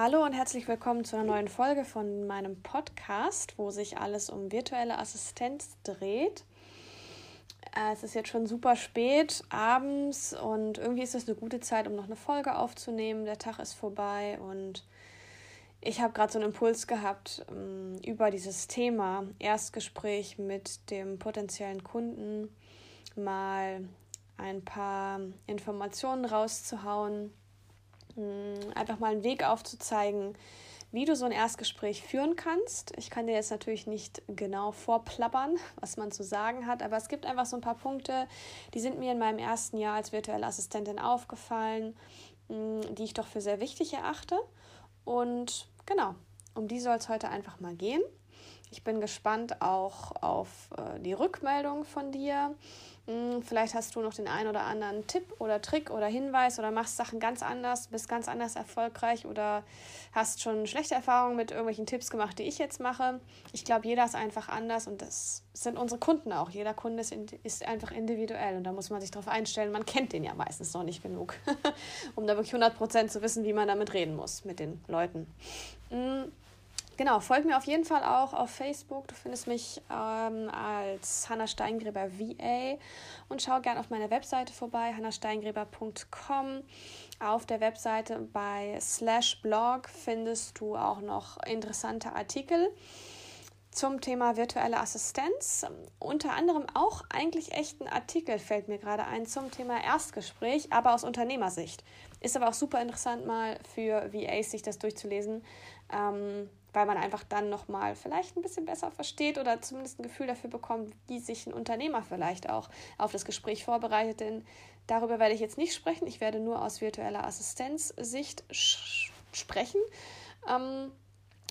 Hallo und herzlich willkommen zu einer neuen Folge von meinem Podcast, wo sich alles um virtuelle Assistenz dreht. Äh, es ist jetzt schon super spät abends und irgendwie ist es eine gute Zeit, um noch eine Folge aufzunehmen. Der Tag ist vorbei und ich habe gerade so einen Impuls gehabt ähm, über dieses Thema Erstgespräch mit dem potenziellen Kunden mal ein paar Informationen rauszuhauen einfach mal einen Weg aufzuzeigen, wie du so ein Erstgespräch führen kannst. Ich kann dir jetzt natürlich nicht genau vorplappern, was man zu sagen hat, aber es gibt einfach so ein paar Punkte, die sind mir in meinem ersten Jahr als virtuelle Assistentin aufgefallen, hm, die ich doch für sehr wichtig erachte. Und genau, um die soll es heute einfach mal gehen. Ich bin gespannt auch auf äh, die Rückmeldung von dir. Hm, vielleicht hast du noch den einen oder anderen Tipp oder Trick oder Hinweis oder machst Sachen ganz anders, bist ganz anders erfolgreich oder hast schon schlechte Erfahrungen mit irgendwelchen Tipps gemacht, die ich jetzt mache. Ich glaube, jeder ist einfach anders und das sind unsere Kunden auch. Jeder Kunde ist, ist einfach individuell und da muss man sich darauf einstellen. Man kennt den ja meistens noch nicht genug, um da wirklich 100% zu wissen, wie man damit reden muss mit den Leuten. Mhm. Genau, folg mir auf jeden Fall auch auf Facebook. Du findest mich ähm, als Hanna Steingräber VA und schau gerne auf meiner Webseite vorbei, hannasteingräber.com. Auf der Webseite bei slash blog findest du auch noch interessante Artikel zum Thema virtuelle Assistenz. Unter anderem auch eigentlich echt ein Artikel, fällt mir gerade ein, zum Thema Erstgespräch, aber aus Unternehmersicht. Ist aber auch super interessant, mal für VAs sich das durchzulesen. Ähm, weil man einfach dann nochmal vielleicht ein bisschen besser versteht oder zumindest ein Gefühl dafür bekommt, wie sich ein Unternehmer vielleicht auch auf das Gespräch vorbereitet. Denn darüber werde ich jetzt nicht sprechen. Ich werde nur aus virtueller Assistenzsicht sprechen. Ähm,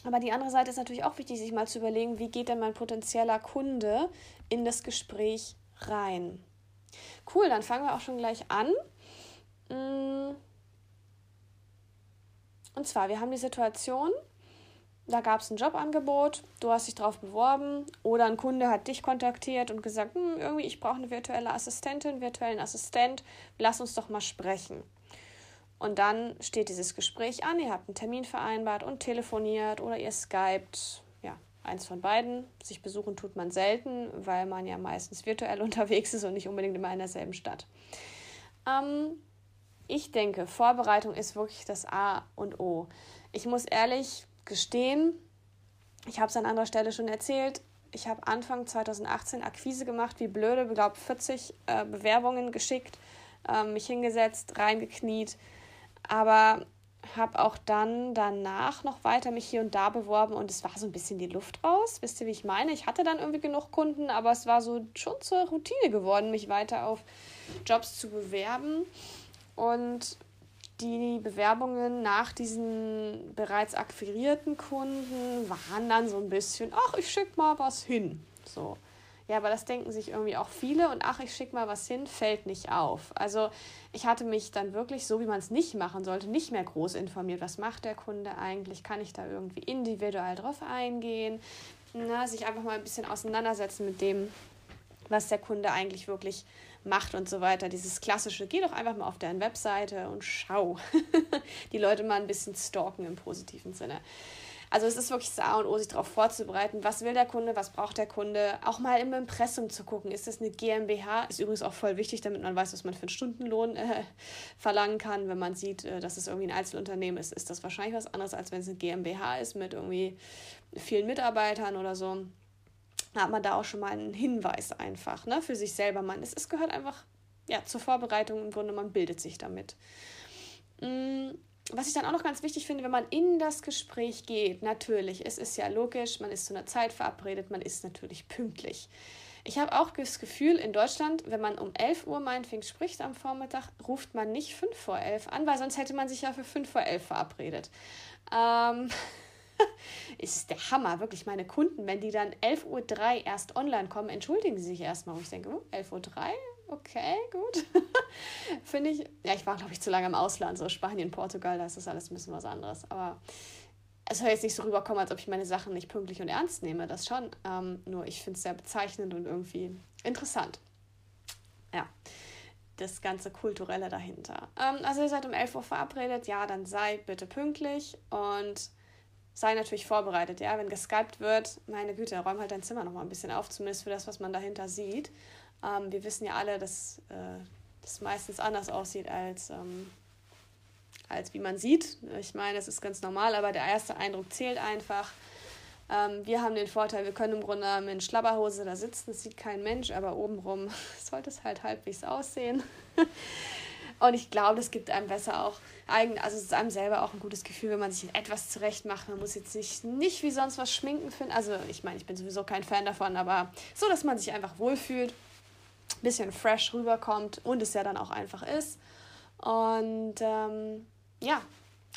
aber die andere Seite ist natürlich auch wichtig, sich mal zu überlegen, wie geht denn mein potenzieller Kunde in das Gespräch rein. Cool, dann fangen wir auch schon gleich an. Mm. Und zwar, wir haben die Situation, da gab es ein Jobangebot, du hast dich darauf beworben oder ein Kunde hat dich kontaktiert und gesagt, hm, irgendwie, ich brauche eine virtuelle Assistentin, virtuellen Assistent, lass uns doch mal sprechen. Und dann steht dieses Gespräch an, ihr habt einen Termin vereinbart und telefoniert oder ihr skypt, ja, eins von beiden. Sich besuchen tut man selten, weil man ja meistens virtuell unterwegs ist und nicht unbedingt immer in derselben Stadt. Ähm, ich denke, Vorbereitung ist wirklich das A und O. Ich muss ehrlich gestehen, ich habe es an anderer Stelle schon erzählt, ich habe Anfang 2018 Akquise gemacht, wie blöde, ich glaube 40 äh, Bewerbungen geschickt, äh, mich hingesetzt, reingekniet, aber habe auch dann danach noch weiter mich hier und da beworben und es war so ein bisschen die Luft raus. Wisst ihr, wie ich meine? Ich hatte dann irgendwie genug Kunden, aber es war so schon zur Routine geworden, mich weiter auf Jobs zu bewerben. Und die Bewerbungen nach diesen bereits akquirierten Kunden waren dann so ein bisschen, ach, ich schicke mal was hin. So. Ja, aber das denken sich irgendwie auch viele und ach, ich schicke mal was hin, fällt nicht auf. Also ich hatte mich dann wirklich, so wie man es nicht machen sollte, nicht mehr groß informiert. Was macht der Kunde eigentlich? Kann ich da irgendwie individuell drauf eingehen? Na, sich einfach mal ein bisschen auseinandersetzen mit dem, was der Kunde eigentlich wirklich macht und so weiter. Dieses klassische, geh doch einfach mal auf deren Webseite und schau. die Leute mal ein bisschen stalken im positiven Sinne. Also es ist wirklich das A und O, sich darauf vorzubereiten, was will der Kunde, was braucht der Kunde. Auch mal im Impressum zu gucken, ist das eine GmbH? Ist übrigens auch voll wichtig, damit man weiß, was man für einen Stundenlohn äh, verlangen kann. Wenn man sieht, äh, dass es irgendwie ein Einzelunternehmen ist, ist das wahrscheinlich was anderes, als wenn es eine GmbH ist mit irgendwie vielen Mitarbeitern oder so hat man da auch schon mal einen Hinweis einfach ne, für sich selber. Man, es, es gehört einfach ja, zur Vorbereitung im Grunde, man bildet sich damit. Mm, was ich dann auch noch ganz wichtig finde, wenn man in das Gespräch geht, natürlich, es ist ja logisch, man ist zu einer Zeit verabredet, man ist natürlich pünktlich. Ich habe auch das Gefühl, in Deutschland, wenn man um 11 Uhr meinetwegen spricht am Vormittag, ruft man nicht 5 vor 11 an, weil sonst hätte man sich ja für 5 vor 11 verabredet. Ähm, ist der Hammer, wirklich. Meine Kunden, wenn die dann 11.03 Uhr erst online kommen, entschuldigen sie sich erstmal. Und ich denke, oh, 11.03 Uhr? Okay, gut. Finde ich, ja, ich war, glaube ich, zu lange im Ausland, so Spanien, Portugal, da ist das alles ein bisschen was anderes. Aber es soll jetzt nicht so rüberkommen, als ob ich meine Sachen nicht pünktlich und ernst nehme, das schon. Ähm, nur ich finde es sehr bezeichnend und irgendwie interessant. Ja. das ganze Kulturelle dahinter. Ähm, also ihr seid um 11 Uhr verabredet, ja, dann sei bitte pünktlich und sei natürlich vorbereitet, ja, wenn geskypt wird, meine Güte, räum halt dein Zimmer noch mal ein bisschen auf, zumindest für das, was man dahinter sieht. Ähm, wir wissen ja alle, dass äh, das meistens anders aussieht als, ähm, als wie man sieht. Ich meine, das ist ganz normal, aber der erste Eindruck zählt einfach. Ähm, wir haben den Vorteil, wir können im Grunde mit Schlabberhose da sitzen, das sieht kein Mensch, aber obenrum sollte es halt halbwegs aussehen. Und ich glaube, das gibt einem besser auch eigen, also es ist einem selber auch ein gutes Gefühl, wenn man sich etwas zurecht macht. Man muss jetzt nicht, nicht wie sonst was schminken finden. Also ich meine, ich bin sowieso kein Fan davon, aber so, dass man sich einfach wohlfühlt, ein bisschen fresh rüberkommt und es ja dann auch einfach ist. Und ähm, ja,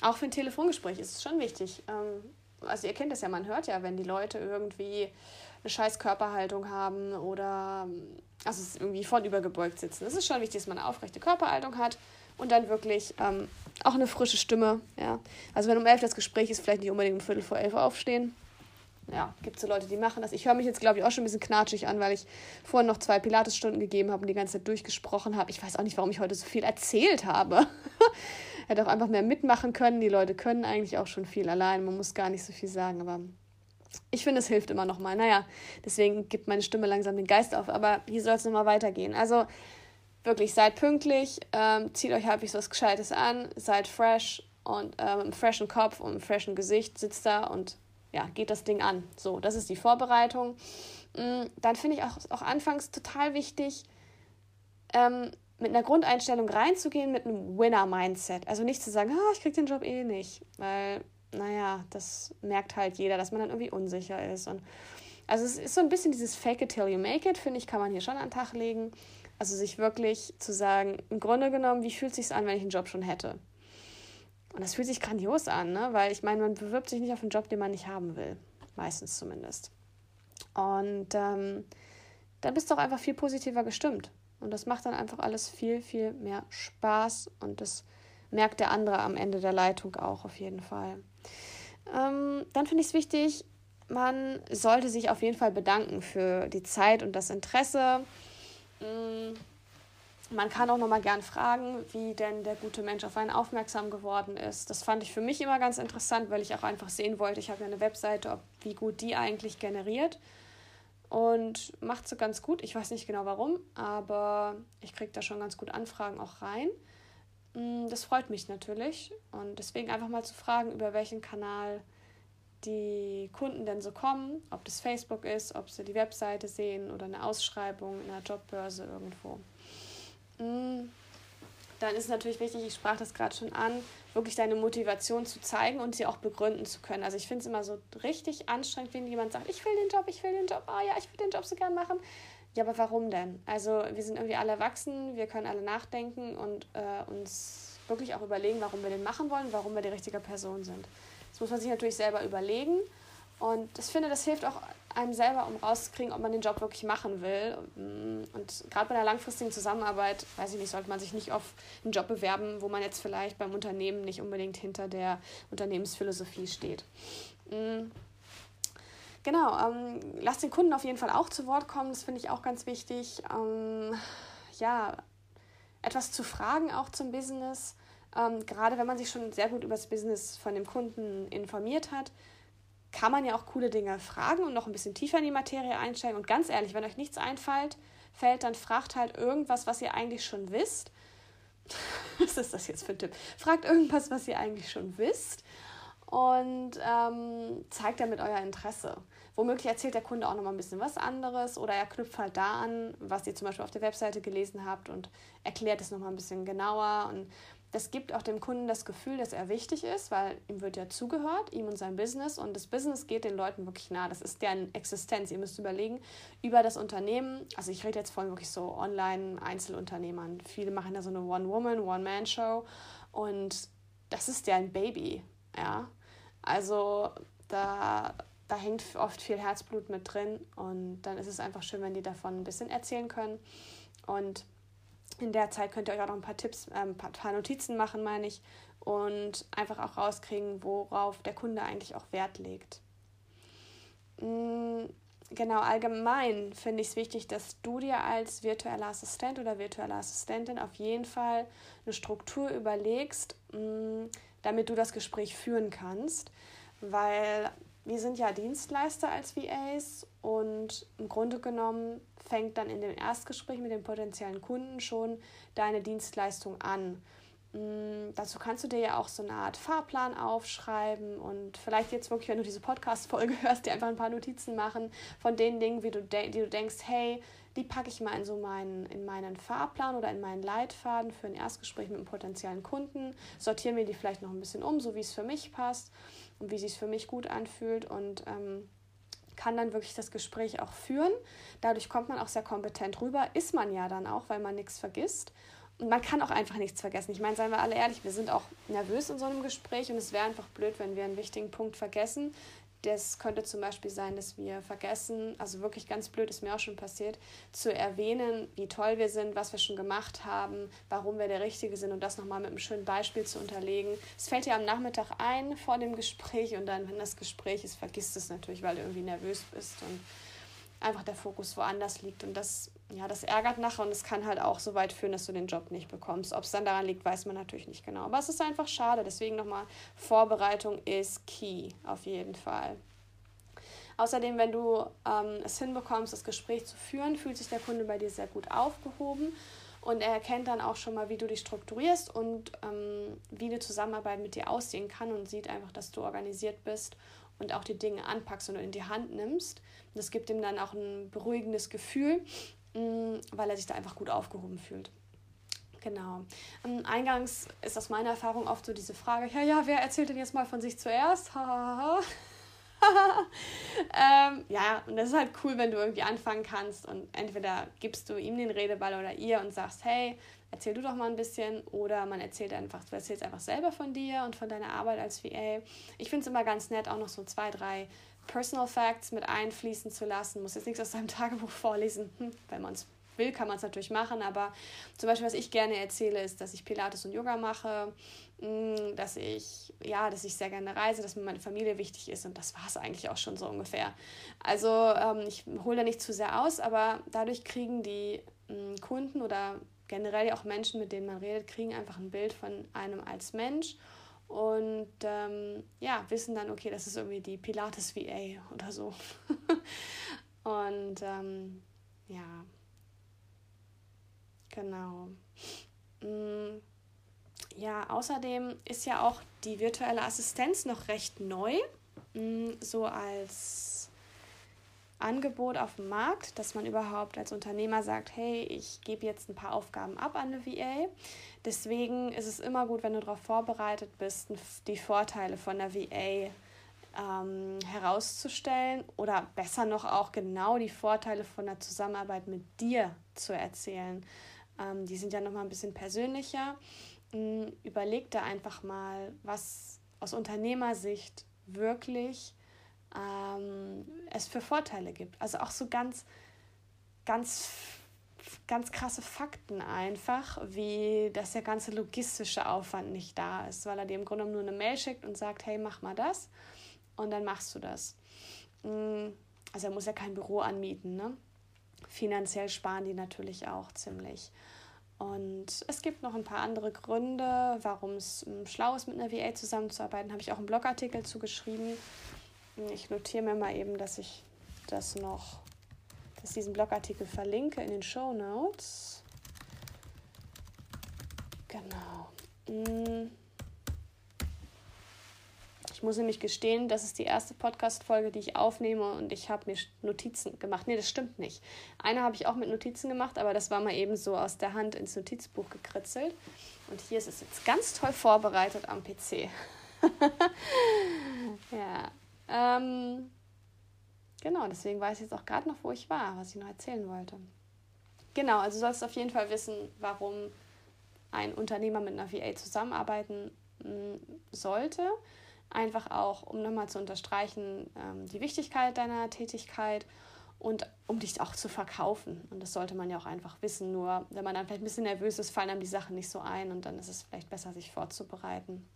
auch für ein Telefongespräch ist es schon wichtig. Ähm, also ihr kennt das ja, man hört ja, wenn die Leute irgendwie eine scheiß Körperhaltung haben oder also irgendwie voll übergebeugt sitzen. Es ist schon wichtig, dass man eine aufrechte Körperhaltung hat und dann wirklich ähm, auch eine frische Stimme. Ja. Also wenn um elf das Gespräch ist, vielleicht nicht unbedingt um Viertel vor elf aufstehen. Ja, gibt es so Leute, die machen das. Ich höre mich jetzt, glaube ich, auch schon ein bisschen knatschig an, weil ich vorhin noch zwei Pilates-Stunden gegeben habe und die ganze Zeit durchgesprochen habe. Ich weiß auch nicht, warum ich heute so viel erzählt habe. Hätte auch einfach mehr mitmachen können. Die Leute können eigentlich auch schon viel allein. Man muss gar nicht so viel sagen, aber ich finde, es hilft immer noch mal. Naja, deswegen gibt meine Stimme langsam den Geist auf. Aber hier soll es nochmal weitergehen. Also wirklich, seid pünktlich, ähm, zieht euch halbwegs was Gescheites an, seid fresh und ähm, im freshen Kopf und im freshen Gesicht sitzt da und ja, geht das Ding an. So, das ist die Vorbereitung. Mm, dann finde ich auch, auch anfangs total wichtig, ähm, mit einer Grundeinstellung reinzugehen, mit einem Winner-Mindset. Also nicht zu sagen, ah, ich krieg den Job eh nicht, weil, naja, das merkt halt jeder, dass man dann irgendwie unsicher ist. Und also es ist so ein bisschen dieses Fake it till you make it, finde ich, kann man hier schon an den Tag legen. Also sich wirklich zu sagen, im Grunde genommen, wie fühlt es sich an, wenn ich einen Job schon hätte? Und das fühlt sich grandios an, ne? weil ich meine, man bewirbt sich nicht auf einen Job, den man nicht haben will. Meistens zumindest. Und ähm, dann bist du auch einfach viel positiver gestimmt. Und das macht dann einfach alles viel, viel mehr Spaß. Und das merkt der andere am Ende der Leitung auch auf jeden Fall. Ähm, dann finde ich es wichtig, man sollte sich auf jeden Fall bedanken für die Zeit und das Interesse. Mm, man kann auch noch mal gern fragen, wie denn der gute Mensch auf einen aufmerksam geworden ist. Das fand ich für mich immer ganz interessant, weil ich auch einfach sehen wollte, ich habe ja eine Webseite, ob, wie gut die eigentlich generiert. Und macht sie ganz gut. Ich weiß nicht genau warum, aber ich kriege da schon ganz gut Anfragen auch rein. Mm, das freut mich natürlich. Und deswegen einfach mal zu fragen, über welchen Kanal die Kunden denn so kommen, ob das Facebook ist, ob sie die Webseite sehen oder eine Ausschreibung in einer Jobbörse irgendwo. Mm. Dann ist natürlich wichtig, ich sprach das gerade schon an, wirklich deine Motivation zu zeigen und sie auch begründen zu können. Also ich finde es immer so richtig anstrengend, wenn jemand sagt, ich will den Job, ich will den Job, ah ja, ich will den Job so gern machen. Ja, aber warum denn? Also wir sind irgendwie alle erwachsen, wir können alle nachdenken und äh, uns wirklich auch überlegen, warum wir den machen wollen, warum wir die richtige Person sind. Das muss man sich natürlich selber überlegen. Und ich finde, das hilft auch einem selber, um rauszukriegen, ob man den Job wirklich machen will. Und gerade bei einer langfristigen Zusammenarbeit, weiß ich nicht, sollte man sich nicht auf einen Job bewerben, wo man jetzt vielleicht beim Unternehmen nicht unbedingt hinter der Unternehmensphilosophie steht. Genau, ähm, lasst den Kunden auf jeden Fall auch zu Wort kommen, das finde ich auch ganz wichtig. Ähm, ja, etwas zu fragen auch zum Business. Ähm, gerade wenn man sich schon sehr gut über das Business von dem Kunden informiert hat, kann man ja auch coole Dinge fragen und noch ein bisschen tiefer in die Materie einsteigen. Und ganz ehrlich, wenn euch nichts einfällt, fällt, dann fragt halt irgendwas, was ihr eigentlich schon wisst. was ist das jetzt für ein Tipp? Fragt irgendwas, was ihr eigentlich schon wisst und ähm, zeigt damit euer Interesse. Womöglich erzählt der Kunde auch noch mal ein bisschen was anderes oder er knüpft halt da an, was ihr zum Beispiel auf der Webseite gelesen habt und erklärt es noch mal ein bisschen genauer. Und das gibt auch dem Kunden das Gefühl, dass er wichtig ist, weil ihm wird ja zugehört, ihm und sein Business. Und das Business geht den Leuten wirklich nah. Das ist deren Existenz. Ihr müsst überlegen, über das Unternehmen, also ich rede jetzt von wirklich so Online-Einzelunternehmern. Viele machen da so eine One-Woman, One-Man-Show. Und das ist deren Baby. Ja. Also da, da hängt oft viel Herzblut mit drin. Und dann ist es einfach schön, wenn die davon ein bisschen erzählen können. Und in der Zeit könnt ihr euch auch noch ein paar Tipps, äh, ein paar Notizen machen, meine ich, und einfach auch rauskriegen, worauf der Kunde eigentlich auch Wert legt. Mm, genau, allgemein finde ich es wichtig, dass du dir als virtueller Assistent oder virtuelle Assistentin auf jeden Fall eine Struktur überlegst, damit du das Gespräch führen kannst. Weil wir sind ja Dienstleister als VAs und im Grunde genommen fängt dann in dem Erstgespräch mit dem potenziellen Kunden schon deine Dienstleistung an. Mm, dazu kannst du dir ja auch so eine Art Fahrplan aufschreiben und vielleicht jetzt wirklich, wenn du diese Podcast-Folge hörst, dir einfach ein paar Notizen machen von den Dingen, wie du die du denkst, hey, die packe ich mal in so meinen, in meinen Fahrplan oder in meinen Leitfaden für ein Erstgespräch mit einem potenziellen Kunden, sortiere mir die vielleicht noch ein bisschen um, so wie es für mich passt und wie es sich für mich gut anfühlt und ähm, kann dann wirklich das Gespräch auch führen. Dadurch kommt man auch sehr kompetent rüber, ist man ja dann auch, weil man nichts vergisst. Man kann auch einfach nichts vergessen. Ich meine, seien wir alle ehrlich, wir sind auch nervös in so einem Gespräch und es wäre einfach blöd, wenn wir einen wichtigen Punkt vergessen. Das könnte zum Beispiel sein, dass wir vergessen, also wirklich ganz blöd, ist mir auch schon passiert, zu erwähnen, wie toll wir sind, was wir schon gemacht haben, warum wir der Richtige sind und das nochmal mit einem schönen Beispiel zu unterlegen. Es fällt dir am Nachmittag ein vor dem Gespräch und dann, wenn das Gespräch ist, vergisst es natürlich, weil du irgendwie nervös bist und einfach der Fokus woanders liegt. Und das, ja, das ärgert nachher und es kann halt auch so weit führen, dass du den Job nicht bekommst. Ob es dann daran liegt, weiß man natürlich nicht genau. Aber es ist einfach schade. Deswegen nochmal, Vorbereitung ist key, auf jeden Fall. Außerdem, wenn du ähm, es hinbekommst, das Gespräch zu führen, fühlt sich der Kunde bei dir sehr gut aufgehoben und er erkennt dann auch schon mal, wie du dich strukturierst und ähm, wie eine Zusammenarbeit mit dir aussehen kann und sieht einfach, dass du organisiert bist und auch die Dinge anpackst und in die Hand nimmst. Das gibt ihm dann auch ein beruhigendes Gefühl, mm, weil er sich da einfach gut aufgehoben fühlt. Genau. Ähm, eingangs ist aus meiner Erfahrung oft so diese Frage, ja, ja, wer erzählt denn jetzt mal von sich zuerst? ähm, ja, und das ist halt cool, wenn du irgendwie anfangen kannst und entweder gibst du ihm den Redeball oder ihr und sagst, hey, erzähl du doch mal ein bisschen oder man erzählt einfach, du erzählst einfach selber von dir und von deiner Arbeit als VA. Ich finde es immer ganz nett, auch noch so zwei, drei Personal Facts mit einfließen zu lassen. Muss jetzt nichts aus deinem Tagebuch vorlesen, hm, wenn man es will, kann man es natürlich machen, aber zum Beispiel, was ich gerne erzähle, ist, dass ich Pilates und Yoga mache, hm, dass ich, ja, dass ich sehr gerne reise, dass mir meine Familie wichtig ist und das war es eigentlich auch schon so ungefähr. Also ähm, ich hole da nicht zu sehr aus, aber dadurch kriegen die ähm, Kunden oder generell auch Menschen, mit denen man redet, kriegen einfach ein Bild von einem als Mensch und ähm, ja, wissen dann, okay, das ist irgendwie die Pilates VA oder so. und ähm, ja, genau. Mm, ja, außerdem ist ja auch die virtuelle Assistenz noch recht neu, mm, so als Angebot auf dem Markt, dass man überhaupt als Unternehmer sagt, hey, ich gebe jetzt ein paar Aufgaben ab an eine VA. Deswegen ist es immer gut, wenn du darauf vorbereitet bist, die Vorteile von der VA ähm, herauszustellen oder besser noch auch genau die Vorteile von der Zusammenarbeit mit dir zu erzählen. Ähm, die sind ja nochmal ein bisschen persönlicher. Ähm, überleg da einfach mal, was aus Unternehmersicht wirklich ähm, es für Vorteile gibt. Also auch so ganz, ganz, ganz krasse Fakten einfach, wie dass der ganze logistische Aufwand nicht da ist, weil er dir im Grunde nur eine Mail schickt und sagt, hey, mach mal das und dann machst du das. Mm, also er muss ja kein Büro anmieten, ne? Finanziell sparen die natürlich auch ziemlich. Und es gibt noch ein paar andere Gründe, warum es mm, schlau ist, mit einer VA zusammenzuarbeiten. Habe ich auch einen Blogartikel zugeschrieben. Ich notiere mir mal eben, dass ich das noch, dass diesen Blogartikel verlinke in den Show Notes. Genau. Mm. Ich muss nämlich gestehen, das ist die erste Podcast-Folge, die ich aufnehme und ich habe mir Notizen gemacht. Nee, das stimmt nicht. Eine habe ich auch mit Notizen gemacht, aber das war mal eben so aus der Hand ins Notizbuch gekritzelt. Und hier ist es jetzt ganz toll vorbereitet am PC. ja. Ähm, genau, deswegen weiß ich jetzt auch gerade noch, wo ich war, was ich noch erzählen wollte. Genau, also du sollst auf jeden Fall wissen, warum ein Unternehmer mit einer VA zusammenarbeiten mm, sollte. Einfach auch, um nochmal zu unterstreichen, ähm, die Wichtigkeit deiner Tätigkeit und um dich auch zu verkaufen. Und das sollte man ja auch einfach wissen. Nur wenn man dann vielleicht ein bisschen nervös ist, fallen einem die Sachen nicht so ein und dann ist es vielleicht besser, sich vorzubereiten.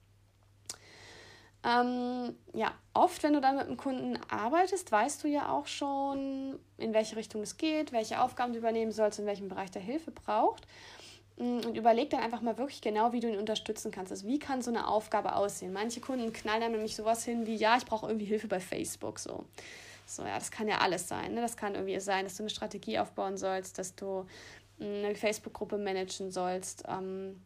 Ähm, ja, oft, wenn du dann mit einem Kunden arbeitest, weißt du ja auch schon, in welche Richtung es geht, welche Aufgaben du übernehmen sollst, in welchem Bereich der Hilfe braucht. Mm, und überleg dann einfach mal wirklich genau, wie du ihn unterstützen kannst. Also wie kann so eine Aufgabe aussehen? Manche Kunden knallen dann nämlich sowas hin wie, ja, ich brauche irgendwie Hilfe bei Facebook. So. so, ja, das kann ja alles sein. Ne? Das kann irgendwie sein, dass du eine Strategie aufbauen sollst, dass du mm, eine Facebook-Gruppe managen sollst. Ähm,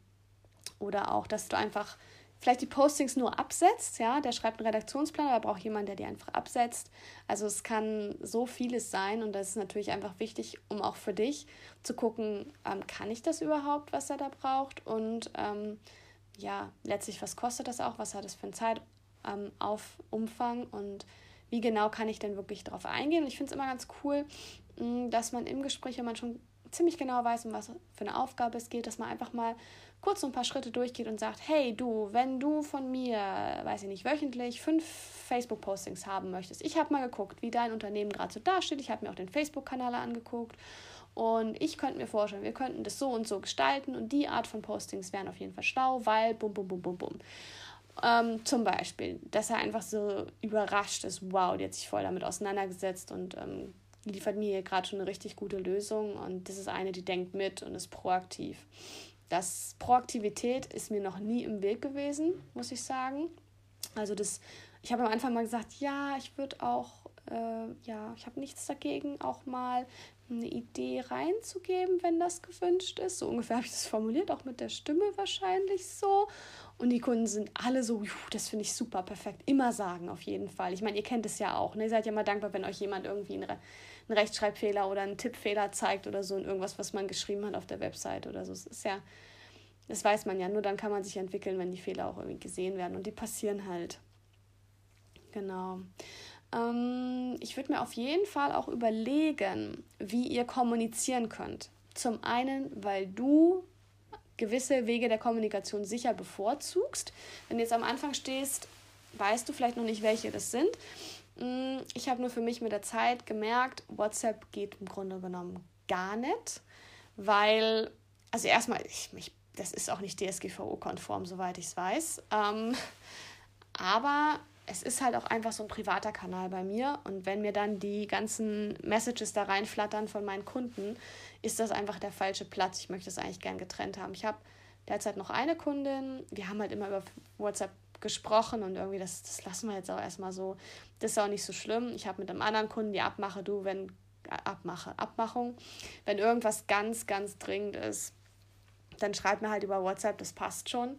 oder auch, dass du einfach vielleicht die Postings nur absetzt, ja, der schreibt einen Redaktionsplan, aber braucht jemand, der die einfach absetzt. Also es kann so vieles sein und das ist natürlich einfach wichtig, um auch für dich zu gucken, ähm, kann ich das überhaupt, was er da braucht und ähm, ja, letztlich, was kostet das auch, was hat es für einen Zeitumfang ähm, und wie genau kann ich denn wirklich darauf eingehen. Und ich finde es immer ganz cool, mm, dass man im Gespräch, wenn man schon ziemlich genau weiß, um was für eine Aufgabe es geht, dass man einfach mal kurz so ein paar Schritte durchgeht und sagt, hey du, wenn du von mir, weiß ich nicht, wöchentlich fünf Facebook-Postings haben möchtest, ich habe mal geguckt, wie dein Unternehmen gerade so dasteht, ich habe mir auch den Facebook-Kanal angeguckt und ich könnte mir vorstellen, wir könnten das so und so gestalten und die Art von Postings wären auf jeden Fall schlau, weil bum, bum, bum, bum, bum. Ähm, zum Beispiel, dass er einfach so überrascht ist, wow, die hat sich voll damit auseinandergesetzt und ähm, liefert mir hier gerade schon eine richtig gute Lösung und das ist eine, die denkt mit und ist proaktiv. Das Proaktivität ist mir noch nie im Weg gewesen, muss ich sagen. Also das, ich habe am Anfang mal gesagt, ja, ich würde auch, äh, ja, ich habe nichts dagegen, auch mal eine Idee reinzugeben, wenn das gewünscht ist. So ungefähr habe ich das formuliert, auch mit der Stimme wahrscheinlich so. Und die Kunden sind alle so, das finde ich super, perfekt. Immer sagen, auf jeden Fall. Ich meine, ihr kennt es ja auch. Ne? Ihr seid ja mal dankbar, wenn euch jemand irgendwie einen, einen Rechtschreibfehler oder einen Tippfehler zeigt oder so in irgendwas, was man geschrieben hat auf der Website oder so. Es ist ja, das weiß man ja. Nur dann kann man sich entwickeln, wenn die Fehler auch irgendwie gesehen werden. Und die passieren halt. Genau. Ähm, ich würde mir auf jeden Fall auch überlegen, wie ihr kommunizieren könnt. Zum einen, weil du gewisse Wege der Kommunikation sicher bevorzugst. Wenn du jetzt am Anfang stehst, weißt du vielleicht noch nicht, welche das sind. Mm, ich habe nur für mich mit der Zeit gemerkt, WhatsApp geht im Grunde genommen gar nicht, weil, also erstmal, ich, ich, das ist auch nicht DSGVO-konform, soweit ich es weiß. Ähm, aber es ist halt auch einfach so ein privater Kanal bei mir. Und wenn mir dann die ganzen Messages da reinflattern von meinen Kunden, ist das einfach der falsche Platz. Ich möchte das eigentlich gern getrennt haben. Ich habe derzeit noch eine Kundin. Wir haben halt immer über WhatsApp gesprochen und irgendwie, das, das lassen wir jetzt auch erstmal so. Das ist auch nicht so schlimm. Ich habe mit einem anderen Kunden die Abmache, du, wenn Abmache, Abmachung, wenn irgendwas ganz, ganz dringend ist, dann schreib mir halt über WhatsApp, das passt schon.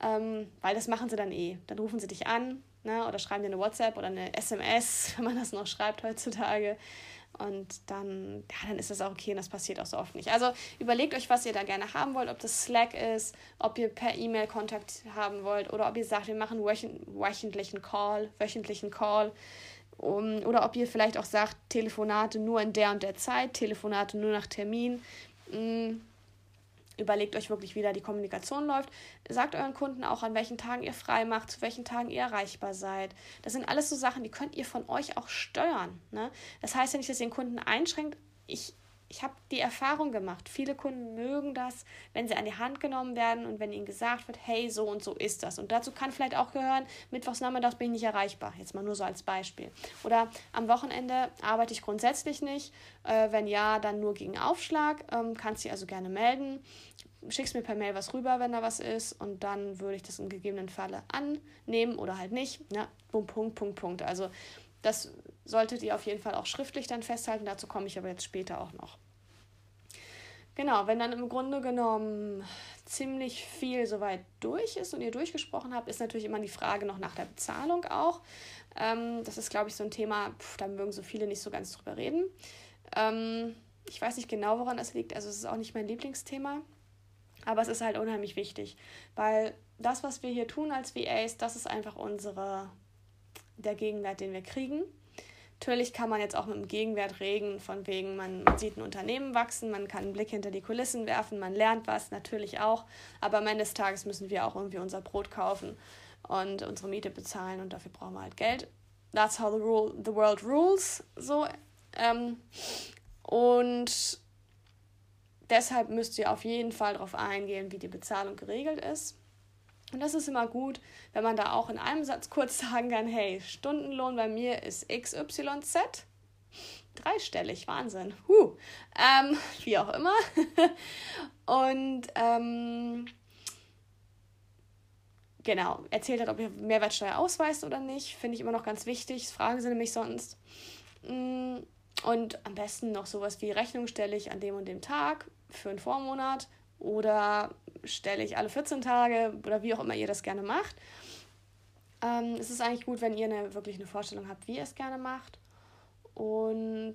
Ähm, weil das machen sie dann eh. Dann rufen sie dich an, ne, oder schreiben dir eine WhatsApp oder eine SMS, wenn man das noch schreibt heutzutage. Und dann, ja, dann ist das auch okay und das passiert auch so oft nicht. Also überlegt euch, was ihr da gerne haben wollt, ob das Slack ist, ob ihr per E-Mail Kontakt haben wollt oder ob ihr sagt, wir machen wöchentlichen Call, wöchentlichen Call. Um, oder ob ihr vielleicht auch sagt, Telefonate nur in der und der Zeit, Telefonate nur nach Termin. Mm, Überlegt euch wirklich, wie da die Kommunikation läuft. Sagt euren Kunden auch, an welchen Tagen ihr frei macht, zu welchen Tagen ihr erreichbar seid. Das sind alles so Sachen, die könnt ihr von euch auch steuern. Ne? Das heißt ja nicht, dass ihr den Kunden einschränkt. Ich ich habe die Erfahrung gemacht, viele Kunden mögen das, wenn sie an die Hand genommen werden und wenn ihnen gesagt wird, hey, so und so ist das. Und dazu kann vielleicht auch gehören, mittwochs nachmittags bin ich nicht erreichbar. Jetzt mal nur so als Beispiel. Oder am Wochenende arbeite ich grundsätzlich nicht. Äh, wenn ja, dann nur gegen Aufschlag. Ähm, kannst du also gerne melden. Schickst mir per Mail was rüber, wenn da was ist. Und dann würde ich das im gegebenen Falle annehmen oder halt nicht. Ja, Punkt, Punkt, Punkt, Punkt. Also das solltet ihr auf jeden Fall auch schriftlich dann festhalten. Dazu komme ich aber jetzt später auch noch. Genau, wenn dann im Grunde genommen ziemlich viel soweit durch ist und ihr durchgesprochen habt, ist natürlich immer die Frage noch nach der Bezahlung auch. Ähm, das ist, glaube ich, so ein Thema, pf, da mögen so viele nicht so ganz drüber reden. Ähm, ich weiß nicht genau, woran das liegt. Also es ist auch nicht mein Lieblingsthema. Aber es ist halt unheimlich wichtig, weil das, was wir hier tun als VAs, das ist einfach unsere, der Gegenwert, den wir kriegen. Natürlich kann man jetzt auch mit dem Gegenwert reden, von wegen, man, man sieht ein Unternehmen wachsen, man kann einen Blick hinter die Kulissen werfen, man lernt was, natürlich auch. Aber am Ende des Tages müssen wir auch irgendwie unser Brot kaufen und unsere Miete bezahlen und dafür brauchen wir halt Geld. That's how the, rule, the world rules. So. Ähm, und deshalb müsst ihr auf jeden Fall darauf eingehen, wie die Bezahlung geregelt ist. Und das ist immer gut, wenn man da auch in einem Satz kurz sagen kann, hey, Stundenlohn bei mir ist XYZ. Dreistellig, Wahnsinn. Huh. Ähm, wie auch immer. Und ähm, genau, erzählt hat, ob ihr Mehrwertsteuer ausweist oder nicht. Finde ich immer noch ganz wichtig. Das fragen sie nämlich sonst. Mm, und am besten noch sowas wie Rechnung stelle ich an dem und dem Tag für einen Vormonat oder stelle ich alle 14 Tage oder wie auch immer ihr das gerne macht. Ähm, es ist eigentlich gut, wenn ihr eine, wirklich eine Vorstellung habt, wie ihr es gerne macht. Und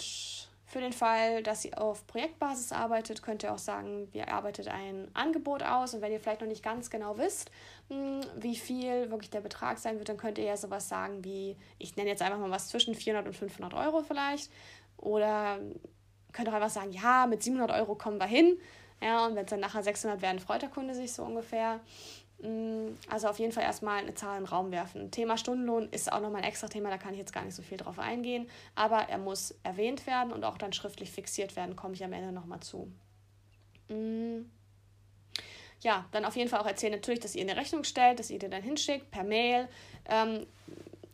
für den Fall, dass ihr auf Projektbasis arbeitet, könnt ihr auch sagen, ihr arbeitet ein Angebot aus. Und wenn ihr vielleicht noch nicht ganz genau wisst, hm, wie viel wirklich der Betrag sein wird, dann könnt ihr ja sowas sagen wie, ich nenne jetzt einfach mal was zwischen 400 und 500 Euro vielleicht. Oder könnt ihr einfach sagen, ja, mit 700 Euro kommen wir hin. Ja, und wenn es dann nachher 600 werden, freut der Kunde sich so ungefähr. Mm, also auf jeden Fall erstmal eine Zahl in den Raum werfen. Thema Stundenlohn ist auch nochmal ein extra Thema, da kann ich jetzt gar nicht so viel drauf eingehen. Aber er muss erwähnt werden und auch dann schriftlich fixiert werden, komme ich am Ende nochmal zu. Mm. Ja, dann auf jeden Fall auch erzählen natürlich, dass ihr eine Rechnung stellt, dass ihr die dann hinschickt per Mail. Ähm,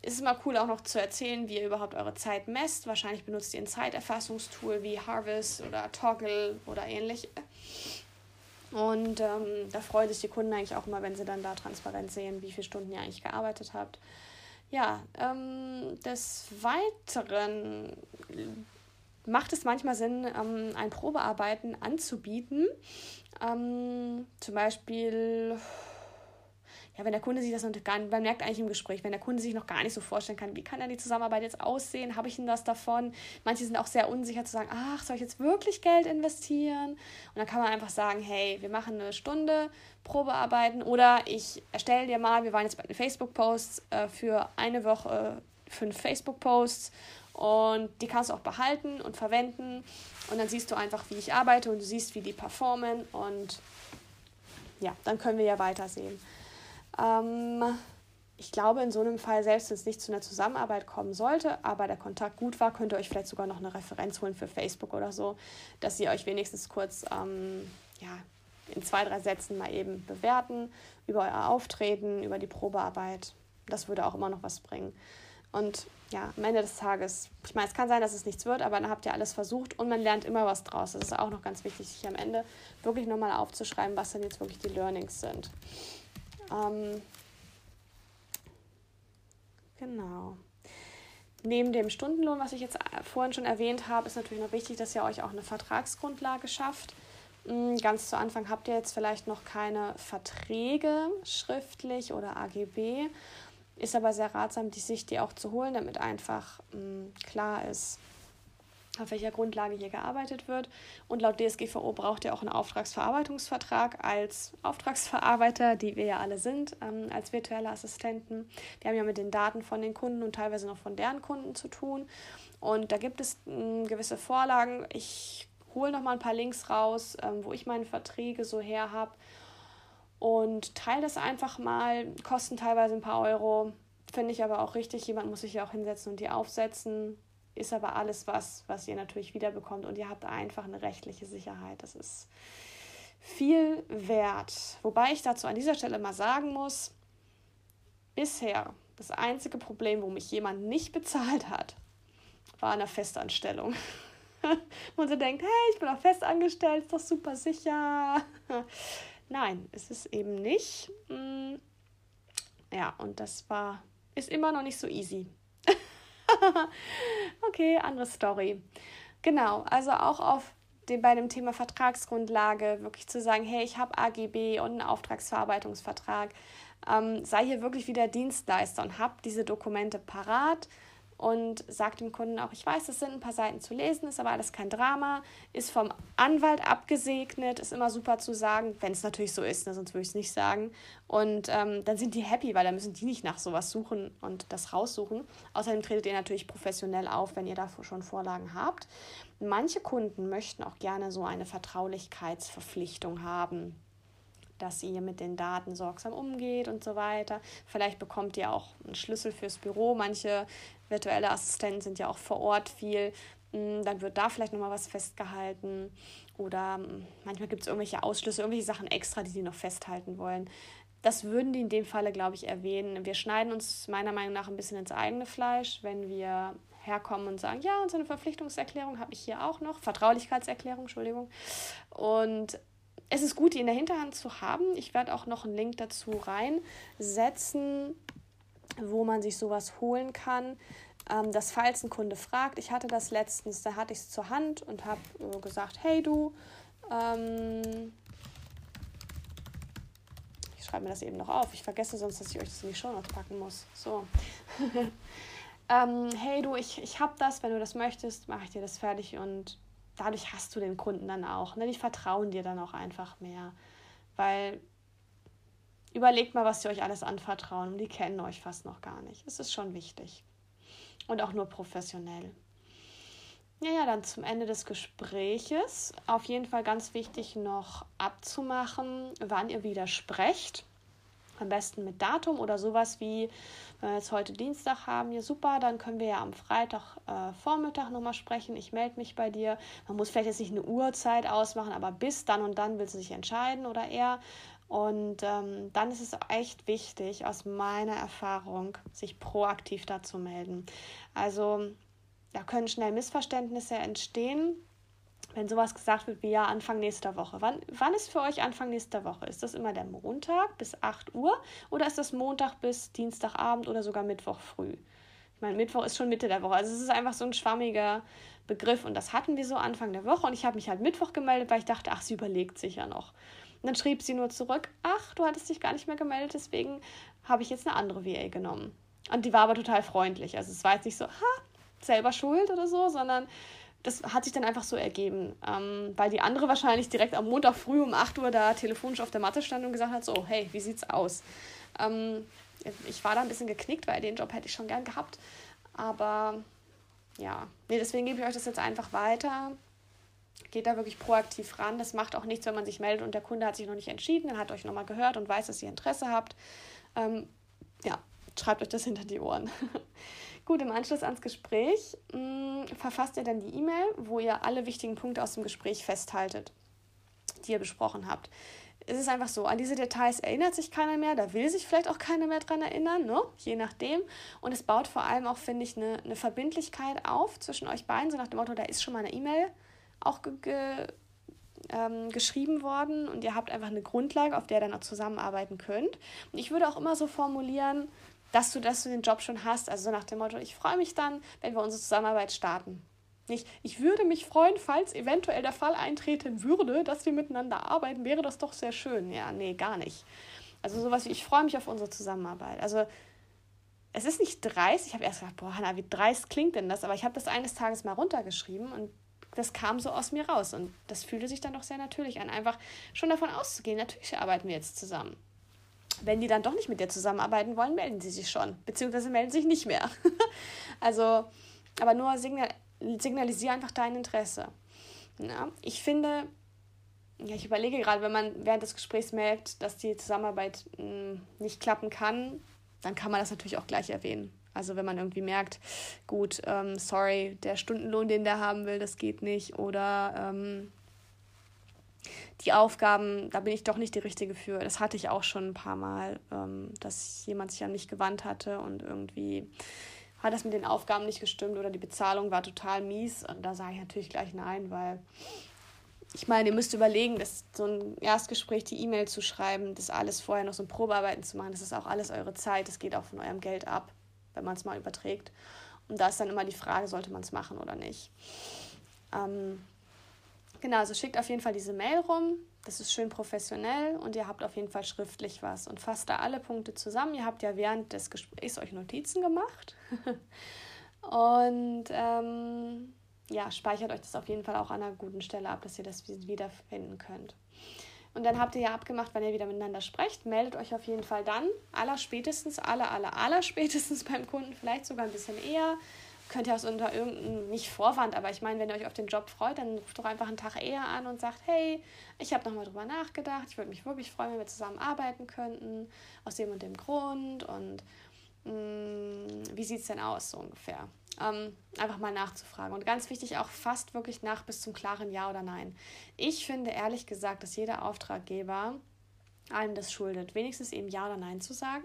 ist mal cool auch noch zu erzählen, wie ihr überhaupt eure Zeit messt. Wahrscheinlich benutzt ihr ein Zeiterfassungstool wie Harvest oder Toggle oder ähnlich. Und ähm, da freuen sich die Kunden eigentlich auch immer, wenn sie dann da transparent sehen, wie viele Stunden ihr eigentlich gearbeitet habt. Ja, ähm, des Weiteren macht es manchmal Sinn, ähm, ein Probearbeiten anzubieten. Ähm, zum Beispiel ja, wenn der Kunde sich das noch gar nicht, man merkt eigentlich im Gespräch, wenn der Kunde sich noch gar nicht so vorstellen kann, wie kann denn die Zusammenarbeit jetzt aussehen, habe ich denn das davon? Manche sind auch sehr unsicher zu sagen, ach, soll ich jetzt wirklich Geld investieren? Und dann kann man einfach sagen, hey, wir machen eine Stunde Probearbeiten oder ich erstelle dir mal, wir waren jetzt bei den Facebook-Posts äh, für eine Woche fünf Facebook-Posts und die kannst du auch behalten und verwenden und dann siehst du einfach, wie ich arbeite und du siehst, wie die performen und ja, dann können wir ja weitersehen. Ähm, ich glaube, in so einem Fall, selbst wenn es nicht zu einer Zusammenarbeit kommen sollte, aber der Kontakt gut war, könnt ihr euch vielleicht sogar noch eine Referenz holen für Facebook oder so, dass ihr euch wenigstens kurz ähm, ja, in zwei, drei Sätzen mal eben bewerten über euer Auftreten, über die Probearbeit. Das würde auch immer noch was bringen. Und ja, am Ende des Tages, ich meine, es kann sein, dass es nichts wird, aber dann habt ihr alles versucht und man lernt immer was draus. Das ist auch noch ganz wichtig, sich am Ende wirklich nochmal aufzuschreiben, was denn jetzt wirklich die Learnings sind. Ähm, genau. Neben dem Stundenlohn, was ich jetzt äh, vorhin schon erwähnt habe, ist natürlich noch wichtig, dass ihr euch auch eine Vertragsgrundlage schafft. Mm, ganz zu Anfang habt ihr jetzt vielleicht noch keine Verträge schriftlich oder AGB. Ist aber sehr ratsam, die sich die auch zu holen, damit einfach mh, mm, klar ist, auf welcher Grundlage hier gearbeitet wird. Und laut DSGVO braucht ihr auch einen Auftragsverarbeitungsvertrag als Auftragsverarbeiter, die wir ja alle sind, ähm, als virtuelle Assistenten. Wir haben ja mit den Daten von den Kunden und teilweise noch von deren Kunden zu tun. Und da gibt es ähm, gewisse Vorlagen. Ich hole noch mal ein paar Links raus, ähm, wo ich meine Verträge so her habe. Und teile das einfach mal, kosten teilweise ein paar Euro. Finde ich aber auch richtig. Jemand muss sich ja auch hinsetzen und die aufsetzen ist aber alles was, was ihr natürlich wiederbekommt und ihr habt einfach eine rechtliche Sicherheit. Das ist viel wert. Wobei ich dazu an dieser Stelle mal sagen muss, bisher das einzige Problem, wo mich jemand nicht bezahlt hat, war eine Festanstellung. Und sie denkt, hey, ich bin auch festangestellt, ist doch super sicher. Nein, ist es eben nicht. Mm. Ja, und das war, ist immer noch nicht so easy. okay, andere Story. Genau, also auch auf dem, bei dem Thema Vertragsgrundlage wirklich zu sagen, hey, ich habe AGB und einen Auftragsverarbeitungsvertrag, ähm, sei hier wirklich wieder Dienstleister und hab diese Dokumente parat und sagt dem Kunden auch, ich weiß, es sind ein paar Seiten zu lesen, ist aber alles kein Drama, ist vom Anwalt abgesegnet, ist immer super zu sagen, wenn es natürlich so ist, ne, sonst würde ich es nicht sagen. Und ähm, dann sind die happy, weil dann müssen die nicht nach sowas suchen und das raussuchen. Außerdem tretet ihr natürlich professionell auf, wenn ihr dafür schon Vorlagen habt. Manche Kunden möchten auch gerne so eine Vertraulichkeitsverpflichtung haben dass ihr mit den Daten sorgsam umgeht und so weiter. Vielleicht bekommt ihr auch einen Schlüssel fürs Büro. Manche virtuelle Assistenten sind ja auch vor Ort viel. Mm, dann wird da vielleicht nochmal was festgehalten. Oder mm, manchmal gibt es irgendwelche Ausschlüsse, irgendwelche Sachen extra, die sie noch festhalten wollen. das würden die in dem Falle, glaube ich, erwähnen. Wir schneiden uns meiner Meinung nach ein bisschen ins eigene Fleisch, wenn wir herkommen und sagen, ja, eine Verpflichtungserklärung habe ich hier auch noch, Vertraulichkeitserklärung, Entschuldigung. Und es ist gut, die in der Hinterhand zu haben. Ich werde auch noch einen Link dazu reinsetzen, wo man sich sowas holen kann. Ähm, dass falls ein Kunde fragt, ich hatte das letztens, da hatte ich es zur Hand und habe äh, gesagt, hey du, ähm, ich schreibe mir das eben noch auf, ich vergesse sonst, dass ich euch das in die Show noch packen muss. So. ähm, hey du, ich, ich habe das, wenn du das möchtest, mache ich dir das fertig und dadurch hast du den Kunden dann auch. Ne? Die vertrauen dir dann auch einfach mehr. Weil überlegt mal, was sie euch alles anvertrauen. Die kennen euch fast noch gar nicht. Es ist schon wichtig. Und auch nur professionell. Ja, ja, dann zum Ende des Gespräches. Auf jeden Fall ganz wichtig noch abzumachen, wann ihr wieder sprecht. Am besten mit Datum oder sowas wie, wenn wir jetzt heute Dienstag haben, ja super, dann können wir ja am Freitag äh, Vormittag nochmal sprechen. Ich melde mich bei dir. Man muss vielleicht jetzt nicht eine Uhrzeit ausmachen, aber bis dann und dann willst du dich entscheiden oder eher. Und ähm, dann ist es echt wichtig, aus meiner Erfahrung, sich proaktiv dazu melden. Also da können schnell Missverständnisse entstehen wenn sowas gesagt wird wie ja, Anfang nächster Woche. Wann, wann ist für euch Anfang nächster Woche? Ist das immer der Montag bis 8 Uhr oder ist das Montag bis Dienstagabend oder sogar Mittwoch früh? Ich meine, Mittwoch ist schon Mitte der Woche. Also es ist einfach so ein schwammiger Begriff und das hatten wir so Anfang der Woche und ich habe mich halt Mittwoch gemeldet, weil ich dachte, ach, sie überlegt sich ja noch. Und dann schrieb sie nur zurück, ach, du hattest dich gar nicht mehr gemeldet, deswegen habe ich jetzt eine andere VA genommen. Und die war aber total freundlich. Also es war jetzt nicht so, ha, selber schuld oder so, sondern das hat sich dann einfach so ergeben, ähm, weil die andere wahrscheinlich direkt am Montag früh um 8 Uhr da telefonisch auf der Matte stand und gesagt hat, so, hey, wie sieht's aus? Ähm, ich war da ein bisschen geknickt, weil den Job hätte ich schon gern gehabt. Aber ja, nee, deswegen gebe ich euch das jetzt einfach weiter. Geht da wirklich proaktiv ran. Das macht auch nichts, wenn man sich meldet und der Kunde hat sich noch nicht entschieden, dann hat euch nochmal gehört und weiß, dass ihr Interesse habt. Ähm, ja, schreibt euch das hinter die Ohren. Gut, im Anschluss ans Gespräch mh, verfasst ihr dann die E-Mail, wo ihr alle wichtigen Punkte aus dem Gespräch festhaltet, die ihr besprochen habt. Es ist einfach so, an diese Details erinnert sich keiner mehr, da will sich vielleicht auch keiner mehr dran erinnern, ne? je nachdem. Und es baut vor allem auch, finde ich, eine, eine Verbindlichkeit auf zwischen euch beiden, so nach dem Motto, da ist schon mal eine E-Mail auch ge ge ähm, geschrieben worden und ihr habt einfach eine Grundlage, auf der ihr dann auch zusammenarbeiten könnt. Und ich würde auch immer so formulieren, dass du, dass du den Job schon hast. Also so nach dem Motto, ich freue mich dann, wenn wir unsere Zusammenarbeit starten. Nicht, ich würde mich freuen, falls eventuell der Fall eintreten würde, dass wir miteinander arbeiten, wäre das doch sehr schön. Ja, nee, gar nicht. Also sowas wie, ich freue mich auf unsere Zusammenarbeit. Also es ist nicht dreist. Ich habe erst gedacht, boah, Hanna, wie dreist klingt denn das? Aber ich habe das eines Tages mal runtergeschrieben und das kam so aus mir raus. Und das fühlte sich dann doch sehr natürlich an. Einfach schon davon auszugehen, natürlich arbeiten wir jetzt zusammen. Wenn die dann doch nicht mit dir zusammenarbeiten wollen, melden sie sich schon, beziehungsweise melden sich nicht mehr. also, aber nur signal signalisiere einfach dein Interesse. Ja, ich finde, ja, ich überlege gerade, wenn man während des Gesprächs merkt, dass die Zusammenarbeit mh, hm, nicht klappen kann, dann kann man das natürlich auch gleich erwähnen. Also wenn man irgendwie merkt, gut, ähm, sorry, der Stundenlohn, den der haben will, das geht nicht. Oder ähm, die Aufgaben, da bin ich doch nicht die Richtige für. Das hatte ich auch schon ein paar Mal, ähm, dass jemand sich an mich gewandt hatte und irgendwie hat das mit den Aufgaben nicht gestimmt oder die Bezahlung war total mies. Und da sage ich natürlich gleich nein, weil ich meine, ihr müsst überlegen, dass so ein Erstgespräch, die E-Mail zu schreiben, das alles vorher noch so ein Probearbeiten zu machen, das ist auch alles eure Zeit, das geht auch von eurem Geld ab, wenn man es mal überträgt. Und da ist dann immer die Frage, sollte man es machen oder nicht. Ähm, Genau, also schickt auf jeden Fall diese Mail rum. Das ist schön professionell und ihr habt auf jeden Fall schriftlich was und fasst da alle Punkte zusammen. Ihr habt ja während des Gesprächs euch Notizen gemacht und ähm, ja, speichert euch das auf jeden Fall auch an einer guten Stelle ab, dass ihr das wiederfinden könnt. Und dann habt ihr ja abgemacht, wenn ihr wieder miteinander sprecht, meldet euch auf jeden Fall dann, aller spätestens, aller, aller, aller spätestens beim Kunden, vielleicht sogar ein bisschen eher könnt ihr aus unter irgendeinem, nicht Vorwand, aber ich meine, wenn ihr euch auf den Job freut, dann ruft doch einfach einen Tag eher an und sagt, hey, ich habe nochmal drüber nachgedacht, ich würde mich wirklich freuen, wenn wir zusammen arbeiten könnten, aus dem und dem Grund und mh, mm, wie sieht es denn aus, so ungefähr. Ähm, einfach mal nachzufragen. Und ganz wichtig auch fast wirklich nach bis zum klaren Ja oder Nein. Ich finde ehrlich gesagt, dass jeder Auftraggeber einem das schuldet, wenigstens eben Ja oder Nein zu sagen.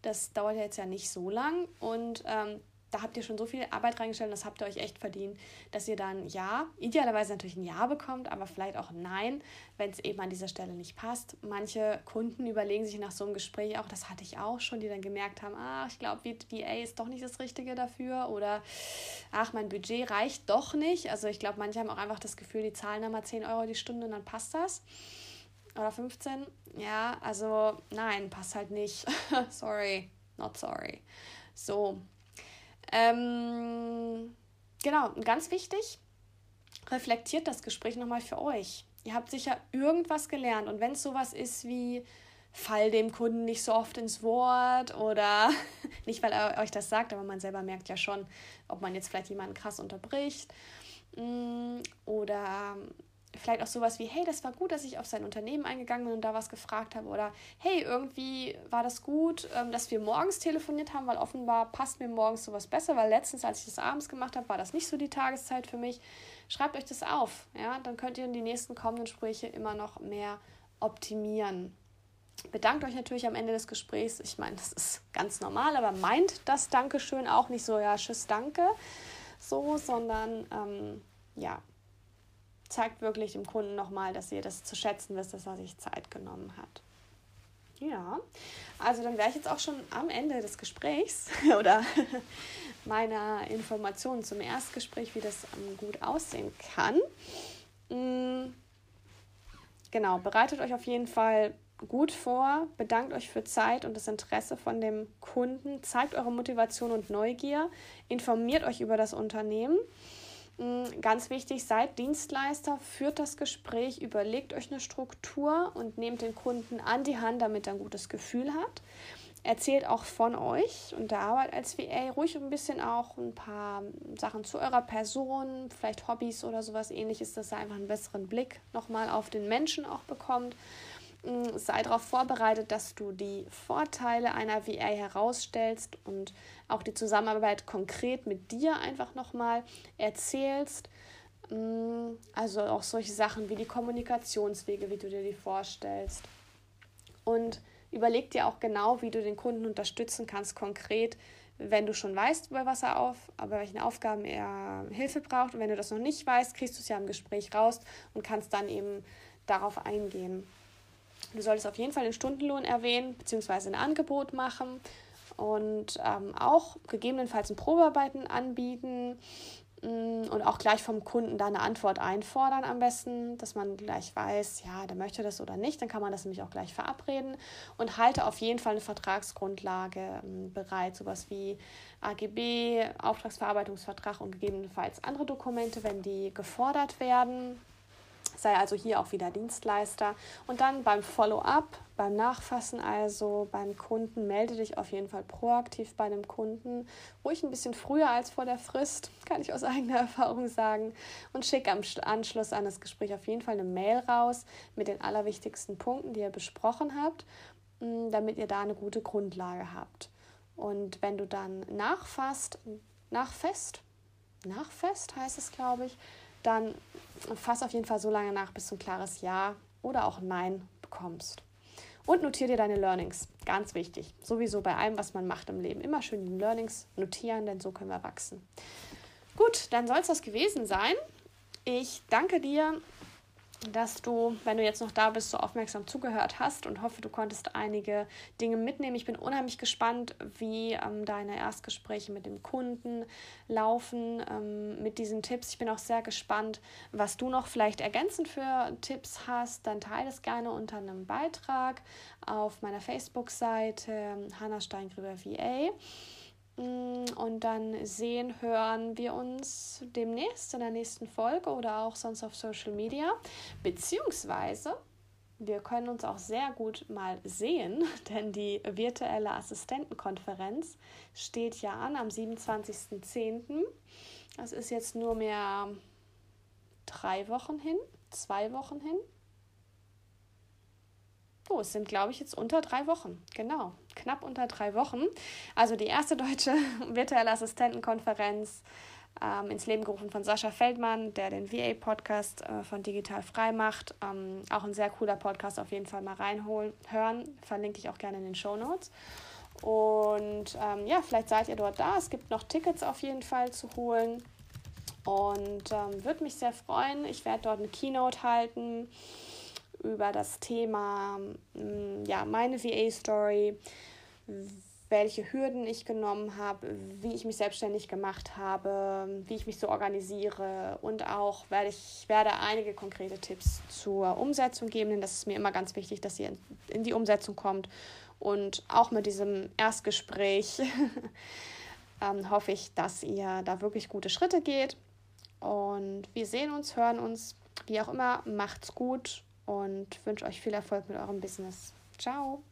Das dauert ja jetzt ja nicht so lang und ähm, da habt ihr schon so viel Arbeit reingestellt, das habt ihr euch echt verdient, dass ihr dann Ja, idealerweise natürlich ein Ja bekommt, aber vielleicht auch ein Nein, wenn es eben an dieser Stelle nicht passt. Manche Kunden überlegen sich nach so einem Gespräch auch, das hatte ich auch schon, die dann gemerkt haben, ach, ich glaube, VA ist doch nicht das Richtige dafür oder ach, mein Budget reicht doch nicht. Also ich glaube, manche haben auch einfach das Gefühl, die zahlen dann mal 10 Euro die Stunde und dann passt das. Oder 15. Ja, also nein, passt halt nicht. sorry, not sorry. So, ähm, genau, ganz wichtig, reflektiert das Gespräch nochmal für euch. Ihr habt sicher irgendwas gelernt und wenn es sowas ist wie, fall dem Kunden nicht so oft ins Wort oder nicht, weil er euch das sagt, aber man selber merkt ja schon, ob man jetzt vielleicht jemanden krass unterbricht mm, oder vielleicht auch sowas wie, hey, das war gut, dass ich auf sein Unternehmen eingegangen bin und da was gefragt habe. Oder hey, irgendwie war das gut, ähm, dass wir morgens telefoniert haben, weil offenbar passt mir morgens sowas besser, weil letztens, als ich das abends gemacht habe, war das nicht so die Tageszeit für mich. Schreibt euch das auf, ja, dann könnt ihr in die nächsten kommenden Gespräche immer noch mehr optimieren. Bedankt euch natürlich am Ende des Gesprächs. Ich meine, das ist ganz normal, aber meint das Dankeschön auch nicht so, ja, tschüss, danke, so, sondern ähm, ja, zeigt wirklich dem Kunden nochmal, dass ihr das zu schätzen wisst, dass er sich Zeit genommen hat. Ja, also dann wäre ich jetzt auch schon am Ende des Gesprächs oder meiner Informationen zum Erstgespräch, wie das ähm, gut aussehen kann. Mm, genau, bereitet euch auf jeden Fall gut vor, bedankt euch für Zeit und das Interesse von dem Kunden, zeigt eure Motivation und Neugier, informiert euch über das Unternehmen ganz wichtig, seid Dienstleister, führt das Gespräch, überlegt euch eine Struktur und nehmt den Kunden an die Hand, damit er ein gutes Gefühl hat. Erzählt auch von euch und der Arbeit als VA, ruhig ein bisschen auch ein paar Sachen zu eurer Person, vielleicht Hobbys oder sowas ähnliches, dass er einfach einen besseren Blick nochmal auf den Menschen auch bekommt. Sei darauf vorbereitet, dass du die Vorteile einer VA herausstellst und auch die Zusammenarbeit konkret mit dir einfach nochmal erzählst. Mm, also auch solche Sachen wie die Kommunikationswege, wie du dir die vorstellst. Und überleg dir auch genau, wie du den Kunden unterstützen kannst, konkret, wenn du schon weißt, bei was er auf, bei welchen Aufgaben er Hilfe braucht. Und wenn du das noch nicht weißt, kriegst du es ja im Gespräch raus und kannst dann eben darauf eingehen. Du solltest auf jeden Fall den Stundenlohn erwähnen, beziehungsweise ein Angebot machen und ähm, auch gegebenenfalls ein Probearbeiten anbieten mm, und auch gleich vom Kunden da eine Antwort einfordern am besten, dass man gleich weiß, ja, der möchte das oder nicht, dann kann man das nämlich auch gleich verabreden und halte auf jeden Fall eine Vertragsgrundlage ähm, bereit, sowas wie AGB, Auftragsverarbeitungsvertrag und gegebenenfalls andere Dokumente, wenn die gefordert werden sei also hier auch wieder Dienstleister. Und dann beim Follow-up, beim Nachfassen also beim Kunden, melde dich auf jeden Fall proaktiv bei dem Kunden, ruhig ein bisschen früher als vor der Frist, kann ich aus eigener Erfahrung sagen, und schick am Anschluss an das Gespräch auf jeden Fall eine Mail raus mit den allerwichtigsten Punkten, die ihr besprochen habt, mm, damit ihr da eine gute Grundlage habt. Und wenn du dann nachfasst, nachfest, nachfest heißt es, glaube ich, dann fass auf jeden Fall so lange nach, bis du ein klares Ja oder auch Nein bekommst. Und notiere dir deine Learnings. Ganz wichtig. Sowieso bei allem, was man macht im Leben. Immer schön die Learnings notieren, denn so können wir wachsen. Gut, dann soll es das gewesen sein. Ich danke dir dass du, wenn du jetzt noch da bist, so aufmerksam zugehört hast und hoffe, du konntest einige Dinge mitnehmen. Ich bin unheimlich gespannt, wie ähm, deine Erstgespräche mit dem Kunden laufen ähm, mit diesen Tipps. Ich bin auch sehr gespannt, was du noch vielleicht ergänzend für Tipps hast. Dann teile es gerne unter einem Beitrag auf meiner Facebook-Seite Hannah Steingrüber VA. Mm, und dann sehen, hören wir uns demnächst in der nächsten Folge oder auch sonst auf Social Media. Beziehungsweise wir können uns auch sehr gut mal sehen, denn die virtuelle Assistentenkonferenz steht ja an am 27.10. Das ist jetzt nur mehr drei Wochen hin, zwei Wochen hin. Oh, es sind, glaube ich, jetzt unter drei Wochen. Genau, knapp unter drei Wochen. Also die erste deutsche virtuelle Assistentenkonferenz ähm, ins Leben gerufen von Sascha Feldmann, der den VA-Podcast äh, von Digital Frei macht. Ähm, auch ein sehr cooler Podcast, auf jeden Fall mal reinholen, hören. Verlinke ich auch gerne in den Show Notes. Und ähm, ja, vielleicht seid ihr dort da. Es gibt noch Tickets auf jeden Fall zu holen. Und ähm, würde mich sehr freuen. Ich werde dort eine Keynote halten über das Thema, mm, ja, meine VA-Story, welche Hürden ich genommen habe, wie ich mich selbstständig gemacht habe, wie ich mich so organisiere und auch werde ich werde einige konkrete Tipps zur Umsetzung geben, denn das ist mir immer ganz wichtig, dass ihr in die Umsetzung kommt. Und auch mit diesem Erstgespräch ähm, hoffe ich, dass ihr da wirklich gute Schritte geht. Und wir sehen uns, hören uns, wie auch immer, macht's gut und wünsche euch viel Erfolg mit eurem Business. Ciao!